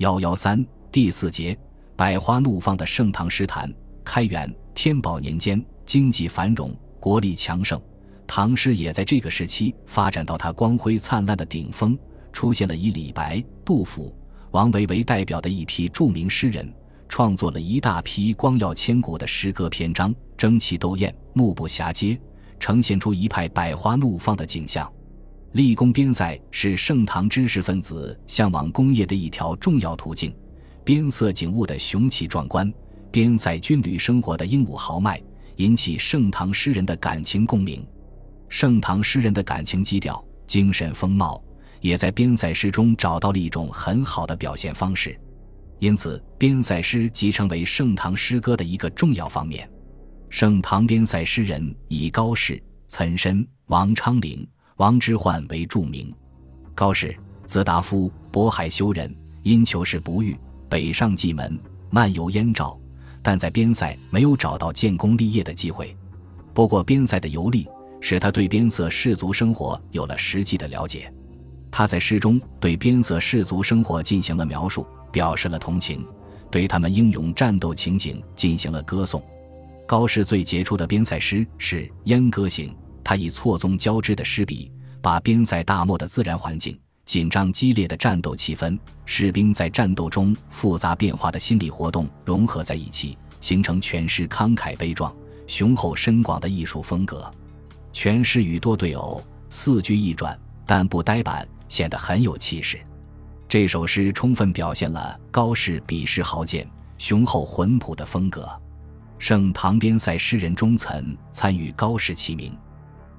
幺幺三第四节，百花怒放的盛唐诗坛。开元、天宝年间，经济繁荣，国力强盛，唐诗也在这个时期发展到它光辉灿烂的顶峰，出现了以李白、杜甫、王维为代表的一批著名诗人，创作了一大批光耀千古的诗歌篇章，争奇斗艳，目不暇接，呈现出一派百花怒放的景象。立功边塞是盛唐知识分子向往工业的一条重要途径，边塞景物的雄奇壮观，边塞军旅生活的英武豪迈，引起盛唐诗人的感情共鸣。盛唐诗人的感情基调、精神风貌，也在边塞诗中找到了一种很好的表现方式，因此边塞诗即成为盛唐诗歌的一个重要方面。盛唐边塞诗人以高适、岑参、王昌龄。王之涣为著名，高适，字达夫，渤海修人，因求仕不遇，北上蓟门，漫游燕赵，但在边塞没有找到建功立业的机会。不过，边塞的游历使他对边塞士族生活有了实际的了解。他在诗中对边塞士族生活进行了描述，表示了同情，对他们英勇战斗情景进行了歌颂。高适最杰出的边塞诗是《燕歌行》。他以错综交织的诗笔，把边塞大漠的自然环境、紧张激烈的战斗气氛、士兵在战斗中复杂变化的心理活动融合在一起，形成全诗慷慨悲壮、雄厚深广的艺术风格。全诗语多对偶，四句一转，但不呆板，显得很有气势。这首诗充分表现了高适笔势豪健、雄厚浑朴的风格。盛唐边塞诗人中岑参与高适齐名。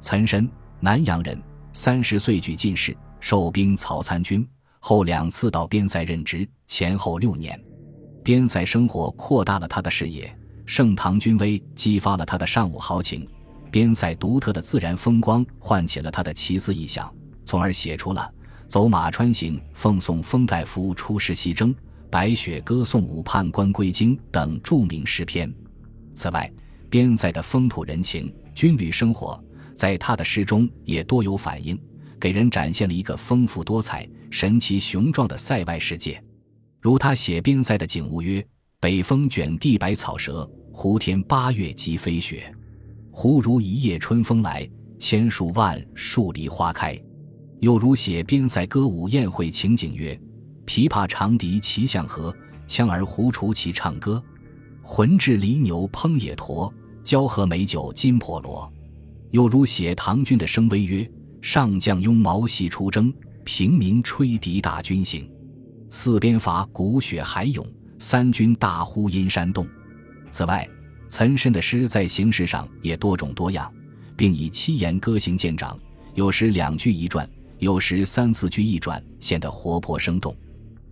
岑参，南阳人，三十岁举进士，受兵曹参军，后两次到边塞任职，前后六年。边塞生活扩大了他的视野，盛唐军威激发了他的尚武豪情，边塞独特的自然风光唤起了他的奇思异想，从而写出了《走马川行》《奉送封大夫出师西征》《白雪歌送武判官归京》等著名诗篇。此外，边塞的风土人情、军旅生活。在他的诗中也多有反映，给人展现了一个丰富多彩、神奇雄壮的塞外世界。如他写边塞的景物曰：“北风卷地白草折，胡天八月即飞雪。忽如一夜春风来，千树万树梨花开。”又如写边塞歌舞宴会情景曰：“琵琶长笛齐向和，羌儿胡除其唱歌。浑至犁牛烹野驼，交河美酒金婆罗。”又如写唐军的声威曰：“上将拥毛细出征，平民吹笛大军行。四边伐鼓雪海涌，三军大呼阴山动。”此外，岑参的诗在形式上也多种多样，并以七言歌行见长，有时两句一转，有时三四句一转，显得活泼生动。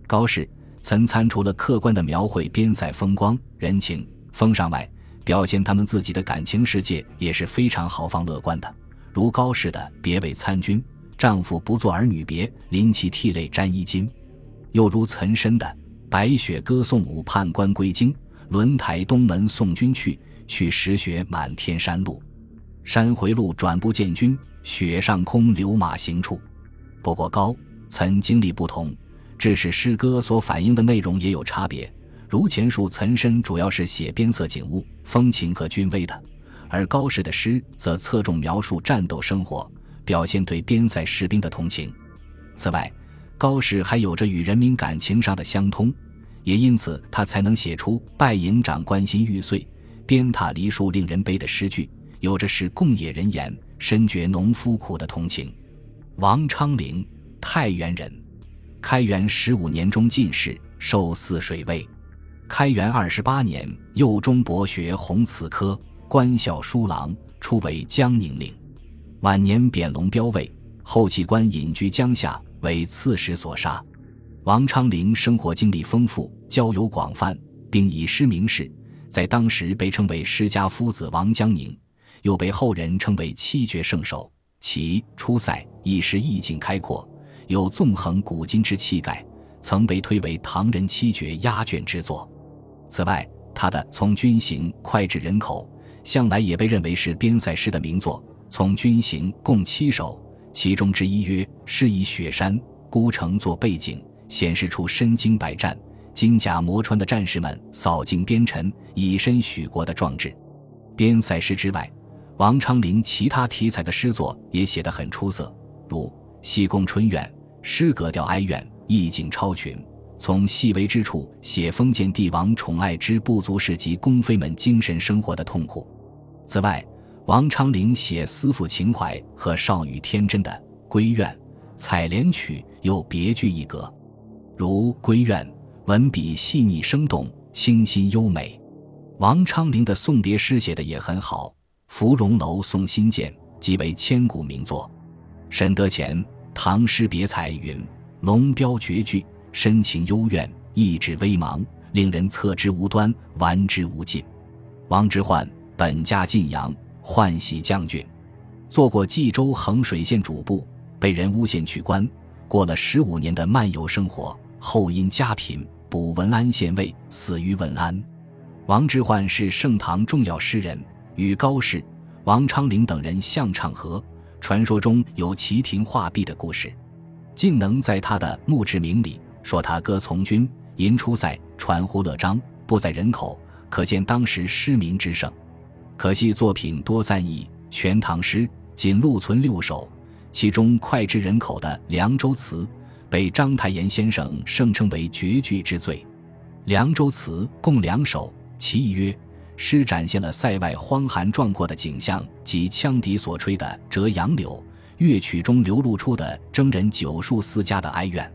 高适、岑参除了客观的描绘边塞风光、人情风尚外，表现他们自己的感情世界也是非常豪放乐观的，如高适的“别为参军，丈夫不作儿女别，临其涕泪沾衣襟”，又如岑参的“白雪歌送武判官归京，轮台东门送君去，去时雪满天山路，山回路转不见君，雪上空留马行处”。不过高岑经历不同，致使诗歌所反映的内容也有差别。如前述，岑参主要是写边塞景物、风情和军威的，而高适的诗则侧重描述战斗生活，表现对边塞士兵的同情。此外，高适还有着与人民感情上的相通，也因此他才能写出“拜营长关心玉碎，鞭挞梨树令人悲”的诗句，有着使共野人言，深觉农夫苦的同情。王昌龄，太原人，开元十五年中进士，授泗水尉。开元二十八年，右中博学弘词科，官校书郎，初为江宁令。晚年贬龙标尉，后弃官隐居江夏，为刺史所杀。王昌龄生活经历丰富，交友广泛，并以诗名士，在当时被称为诗家夫子王江宁，又被后人称为七绝圣手。其《出塞》一诗意境开阔，有纵横古今之气概，曾被推为唐人七绝压卷之作。此外，他的《从军行》脍炙人口，向来也被认为是边塞诗的名作。《从军行》共七首，其中之一曰：“诗以雪山孤城作背景，显示出身经百战、金甲磨穿的战士们扫尽边尘、以身许国的壮志。边塞诗之外，王昌龄其他题材的诗作也写得很出色，如《西宫春怨》，诗格调哀怨，意境超群，从细微之处写封建帝王宠爱之不足士及宫妃们精神生活的痛苦。此外，王昌龄写思妇情怀和少女天真的《闺怨》《采莲曲》又别具一格，如《闺怨》文笔细腻生动，清新优美。王昌龄的送别诗写的也很好，《芙蓉楼送辛渐》即为千古名作。沈德潜《唐诗别彩》云：“龙标绝句，深情幽怨，意志微茫，令人侧之无端，玩之无尽。”王之涣本家晋阳，换喜将军，做过冀州衡水县主簿，被人诬陷去官，过了十五年的漫游生活，后因家贫，补文安县尉，死于文安。王之涣是盛唐重要诗人，与高适、王昌龄等人相唱和，传说中有齐亭画壁的故事。晋能在他的《墓志铭》里说他歌从军，吟出塞，传呼乐章，不在人口，可见当时诗名之盛。可惜作品多散佚，《全唐诗》仅录存六首，其中脍炙人口的《凉州词》被章太炎先生盛称为绝句之最。《凉州词》共两首。其一曰：诗展现了塞外荒寒壮阔的景象及羌笛所吹的《折杨柳》乐曲中流露出的征人九数思家的哀怨。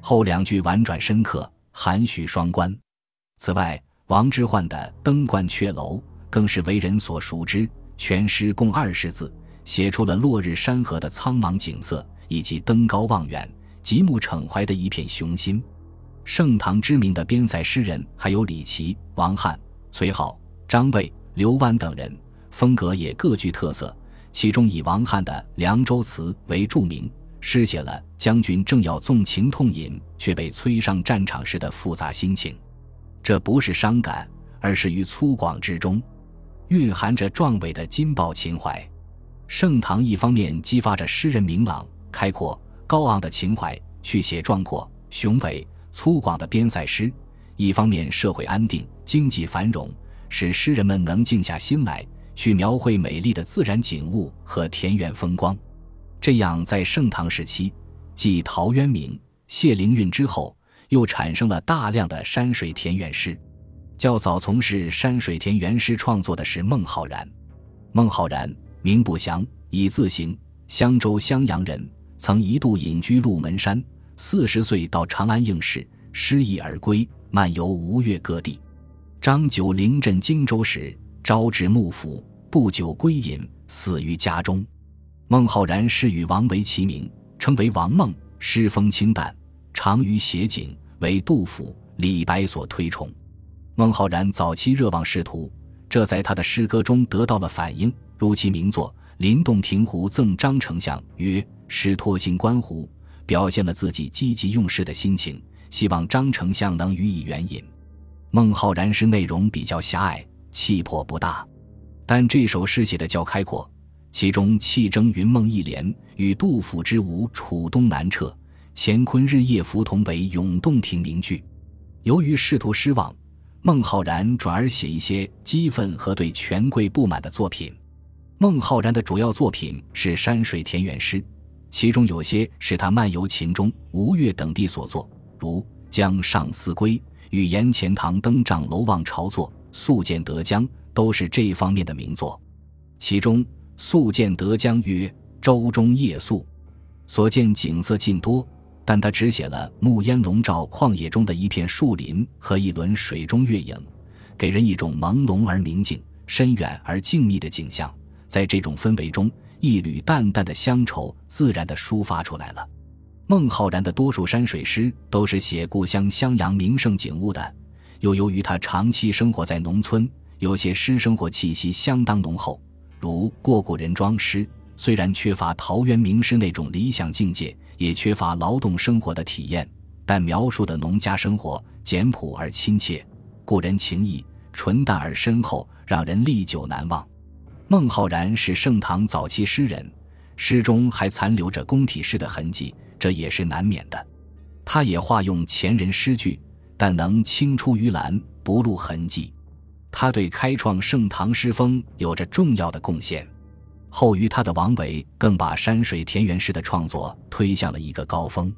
后两句婉转深刻，含蓄双关。此外，王之涣的《登鹳雀楼》更是为人所熟知。全诗共二十字，写出了落日山河的苍茫景色，以及登高望远、极目骋怀的一片雄心。盛唐知名的边塞诗人还有李琦、王翰、崔颢、张卫、刘湾等人，风格也各具特色。其中以王翰的《凉州词》为著名，诗写了将军正要纵情痛饮，却被催上战场时的复杂心情。这不是伤感，而是于粗犷之中，蕴含着壮伟的金豹情怀。盛唐一方面激发着诗人明朗、开阔、高昂的情怀，去写壮阔、雄伟。粗犷的边塞诗，一方面社会安定、经济繁荣，使诗人们能静下心来去描绘美丽的自然景物和田园风光。这样，在盛唐时期，继陶渊明、谢灵运之后，又产生了大量的山水田园诗。较早从事山水田园诗创作的是孟浩然。孟浩然名不详，以字行，襄州襄阳人，曾一度隐居鹿门山。四十岁到长安应试，失意而归，漫游吴越各地。张九龄镇荆州时，招致幕府，不久归隐，死于家中。孟浩然诗与王维齐名，称为王孟。诗风清淡，长于写景，为杜甫、李白所推崇。孟浩然早期热望仕途，这在他的诗歌中得到了反映，如其名作《临洞庭湖赠张丞相》曰：“诗托心观湖。”表现了自己积极用事的心情，希望张丞相能予以援引。孟浩然诗内容比较狭隘，气魄不大，但这首诗写的较开阔。其中“气蒸云梦”一联与杜甫之“吴楚东南撤，乾坤日夜浮同”为永洞庭名句。由于仕途失望，孟浩然转而写一些激愤和对权贵不满的作品。孟浩然的主要作品是山水田园诗。其中有些是他漫游秦中、吴越等地所作，如《江上思归》与《岩前堂登帐楼望潮作》《宿建德江》都是这方面的名作。其中《宿建德江》曰：“舟中夜宿，所见景色尽多，但他只写了暮烟笼罩旷野中的一片树林和一轮水中月影，给人一种朦胧而明净、深远而静谧的景象。在这种氛围中。”一缕淡淡的乡愁自然地抒发出来了。孟浩然的多数山水诗都是写故乡襄阳名胜景物的，又由于他长期生活在农村，有些诗生活气息相当浓厚。如《过故人庄》诗，虽然缺乏陶渊明诗那种理想境界，也缺乏劳动生活的体验，但描述的农家生活简朴而亲切，故人情谊纯淡而深厚，让人历久难忘。孟浩然是盛唐早期诗人，诗中还残留着宫体诗的痕迹，这也是难免的。他也化用前人诗句，但能青出于蓝，不露痕迹。他对开创盛唐诗风有着重要的贡献。后于他的王维更把山水田园诗的创作推向了一个高峰。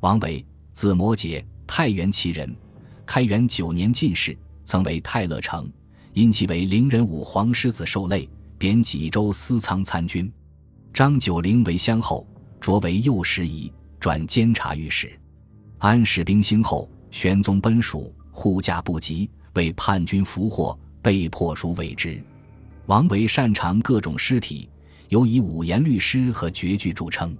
王维，字摩诘，太原祁人，开元九年进士，曾为太乐丞，因其为灵人武皇狮子受累，贬济州司仓参军。张九龄为相后，擢为右拾遗，转监察御史。安史兵兴后，玄宗奔蜀，护驾不及，为叛军俘获，被迫赎为之。王维擅长各种诗体，尤以五言律诗和绝句著称。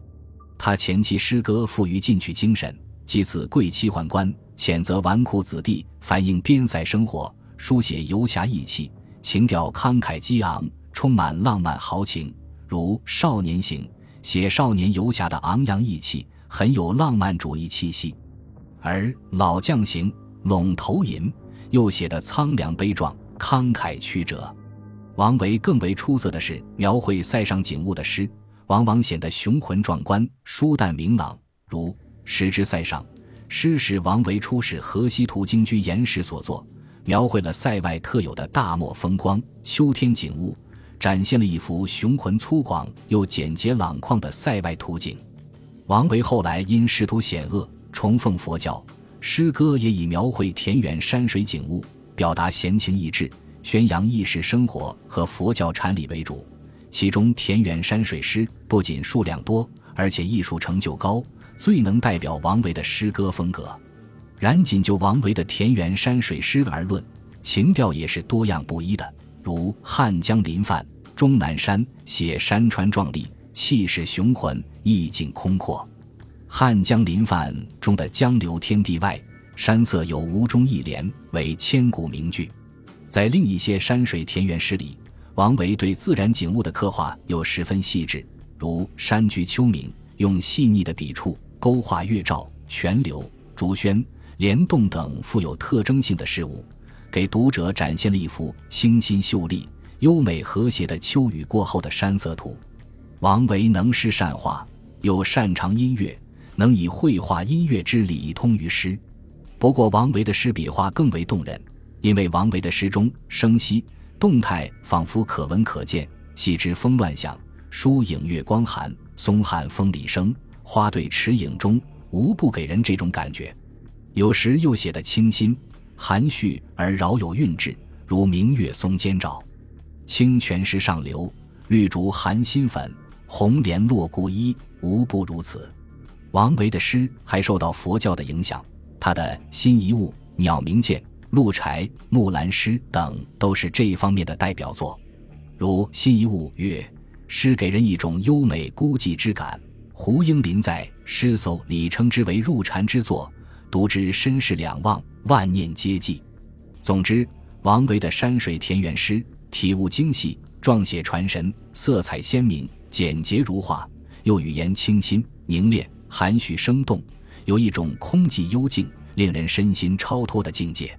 他前期诗歌富于进取精神，祭祀贵戚宦官，谴责纨绔子弟，反映边塞生活，书写游侠义气，情调慷慨激昂，充满浪漫豪情。如《少年行》，写少年游侠的昂扬义气，很有浪漫主义气息；而《老将行》《陇头吟》又写得苍凉悲壮，慷慨曲折。王维更为出色的是描绘塞上景物的诗，往往显得雄浑壮观、舒淡明朗。如《诗之塞上》，诗是王维出使河西途经居岩时所作，描绘了塞外特有的大漠风光、修天景物，展现了一幅雄浑粗犷又简洁朗旷的塞外图景。王维后来因仕途险恶，崇奉佛教，诗歌也以描绘田园山水景物，表达闲情逸致。宣扬意识生活和佛教禅理为主，其中田园山水诗不仅数量多，而且艺术成就高，最能代表王维的诗歌风格。然仅就王维的田园山水诗而论，情调也是多样不一的。如《汉江临泛》，终南山写山川壮丽，气势雄浑，意境空阔。《汉江临泛》中的“江流天地外，山色有无”中一联为千古名句。在另一些山水田园诗里，王维对自然景物的刻画又十分细致，如《山居秋暝》，用细腻的笔触勾画月照、泉流、竹喧、莲动等富有特征性的事物，给读者展现了一幅清新秀丽、优美和谐的秋雨过后的山色图。王维能诗善画，又擅长音乐，能以绘画音乐之理通于诗。不过，王维的诗笔画更为动人。因为王维的诗中生息动态仿佛可闻可见，细枝风乱响，疏影月光寒，松汉风里生，花对池影中，无不给人这种感觉。有时又写得清新含蓄而饶有韵致，如明月松间照，清泉石上流，绿竹含新粉，红莲落故衣，无不如此。王维的诗还受到佛教的影响，他的《新遗物》《鸟鸣涧》。《鹿柴》《木兰诗》等都是这一方面的代表作，如《新遗物》曰：“诗给人一种优美孤寂之感。”胡应麟在《诗搜》里称之为入禅之作，读之身世两忘，万念皆寂。总之，王维的山水田园诗体悟精细，状写传神，色彩鲜明，简洁如画，又语言清新凝练，含蓄生动，有一种空寂幽静，令人身心超脱的境界。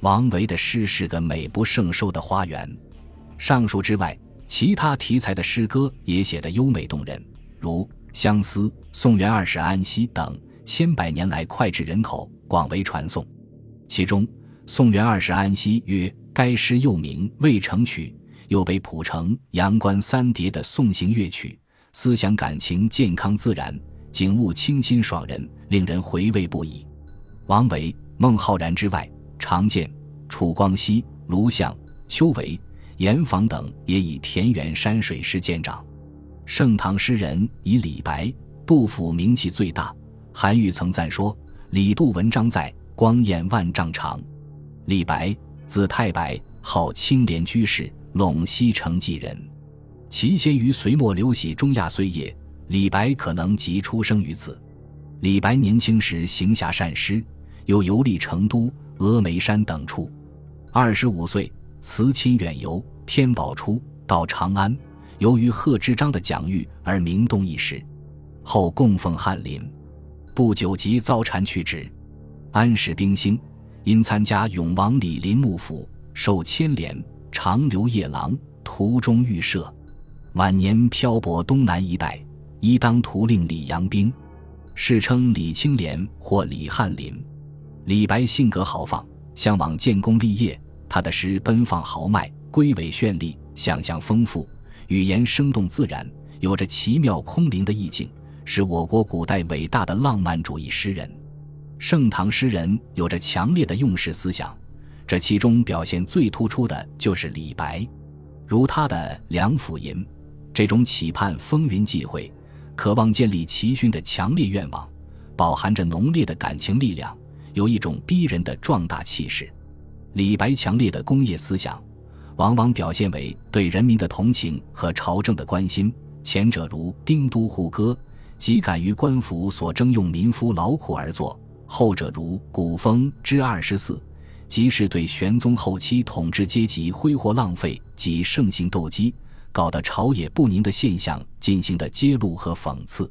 王维的诗是个美不胜收的花园。上述之外，其他题材的诗歌也写得优美动人，如《相思》《宋元二使安西》等，千百年来脍炙人口，广为传颂。其中，《宋元二使安西》曰：“该诗又名《渭城曲》，又被谱成《阳关三叠》的送行乐曲，思想感情健康自然，景物清新爽人，令人回味不已。”王维、孟浩然之外。常见，楚光熙、卢象、邱维、严防等也以田园山水诗见长。盛唐诗人以李白、杜甫名气最大。韩愈曾赞说：“李杜文章在，光艳万丈长。”李白，字太白，号青莲居士，陇西成纪人。其先于隋末刘喜中亚岁夜，李白可能即出生于此。李白年轻时行侠善诗，又游历成都。峨眉山等处，二十五岁辞亲远游，天宝初到长安，由于贺知章的讲谕而名动一时，后供奉翰林，不久即遭谗去职。安史兵兴，因参加永王李林幕府，受牵连，长留夜郎，途中遇赦。晚年漂泊东南一带，依当图令李阳冰。世称李青莲或李翰林。李白性格豪放，向往建功立业。他的诗奔放豪迈，龟尾绚丽，想象丰富，语言生动自然，有着奇妙空灵的意境，是我国古代伟大的浪漫主义诗人。盛唐诗人有着强烈的用事思想，这其中表现最突出的就是李白。如他的《梁甫吟》，这种期盼风云际会、渴望建立奇勋的强烈愿望，饱含着浓烈的感情力量，有一种逼人的壮大气势。李白强烈的工业思想，往往表现为对人民的同情和朝政的关心。前者如《丁都护歌》，即敢于官府所征用民夫劳苦而作；后者如《古风之二十四》，即是对玄宗后期统治阶级挥霍浪费及盛行斗鸡，搞得朝野不宁的现象进行的揭露和讽刺。